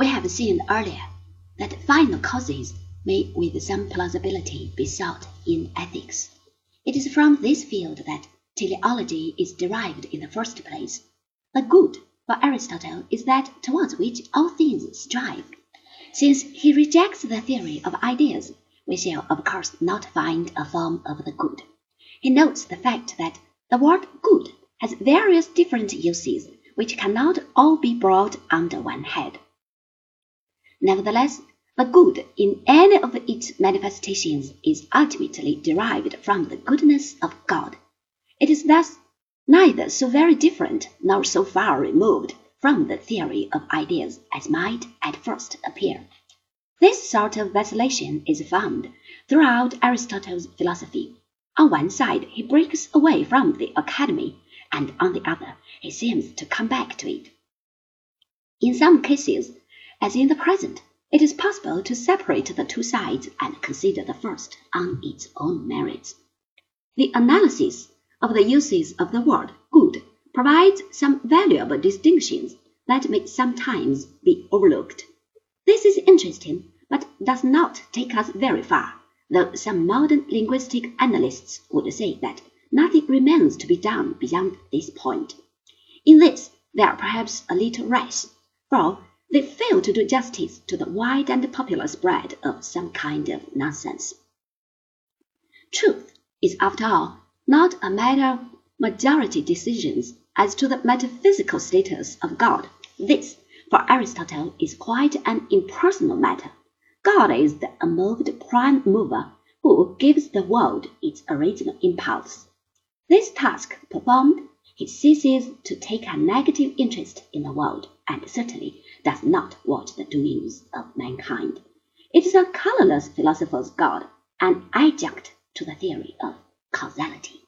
We have seen earlier that final causes may with some plausibility be sought in ethics. It is from this field that teleology is derived in the first place. The good for Aristotle is that towards which all things strive. Since he rejects the theory of ideas, we shall of course not find a form of the good. He notes the fact that the word good has various different uses which cannot all be brought under one head. Nevertheless, the good in any of its manifestations is ultimately derived from the goodness of God. It is thus neither so very different nor so far removed from the theory of ideas as might at first appear. This sort of vacillation is found throughout Aristotle's philosophy. On one side he breaks away from the academy, and on the other he seems to come back to it. In some cases, as in the present, it is possible to separate the two sides and consider the first on its own merits. The analysis of the uses of the word good provides some valuable distinctions that may sometimes be overlooked. This is interesting, but does not take us very far, though some modern linguistic analysts would say that nothing remains to be done beyond this point. In this they are perhaps a little rash, for they fail to do justice to the wide and popular spread of some kind of nonsense. Truth is, after all, not a matter of majority decisions as to the metaphysical status of God. This, for Aristotle, is quite an impersonal matter. God is the unmoved prime mover who gives the world its original impulse. This task performed, he ceases to take a negative interest in the world, and certainly does not watch the doings of mankind. It is a colorless philosopher's God, an adjunct to the theory of causality.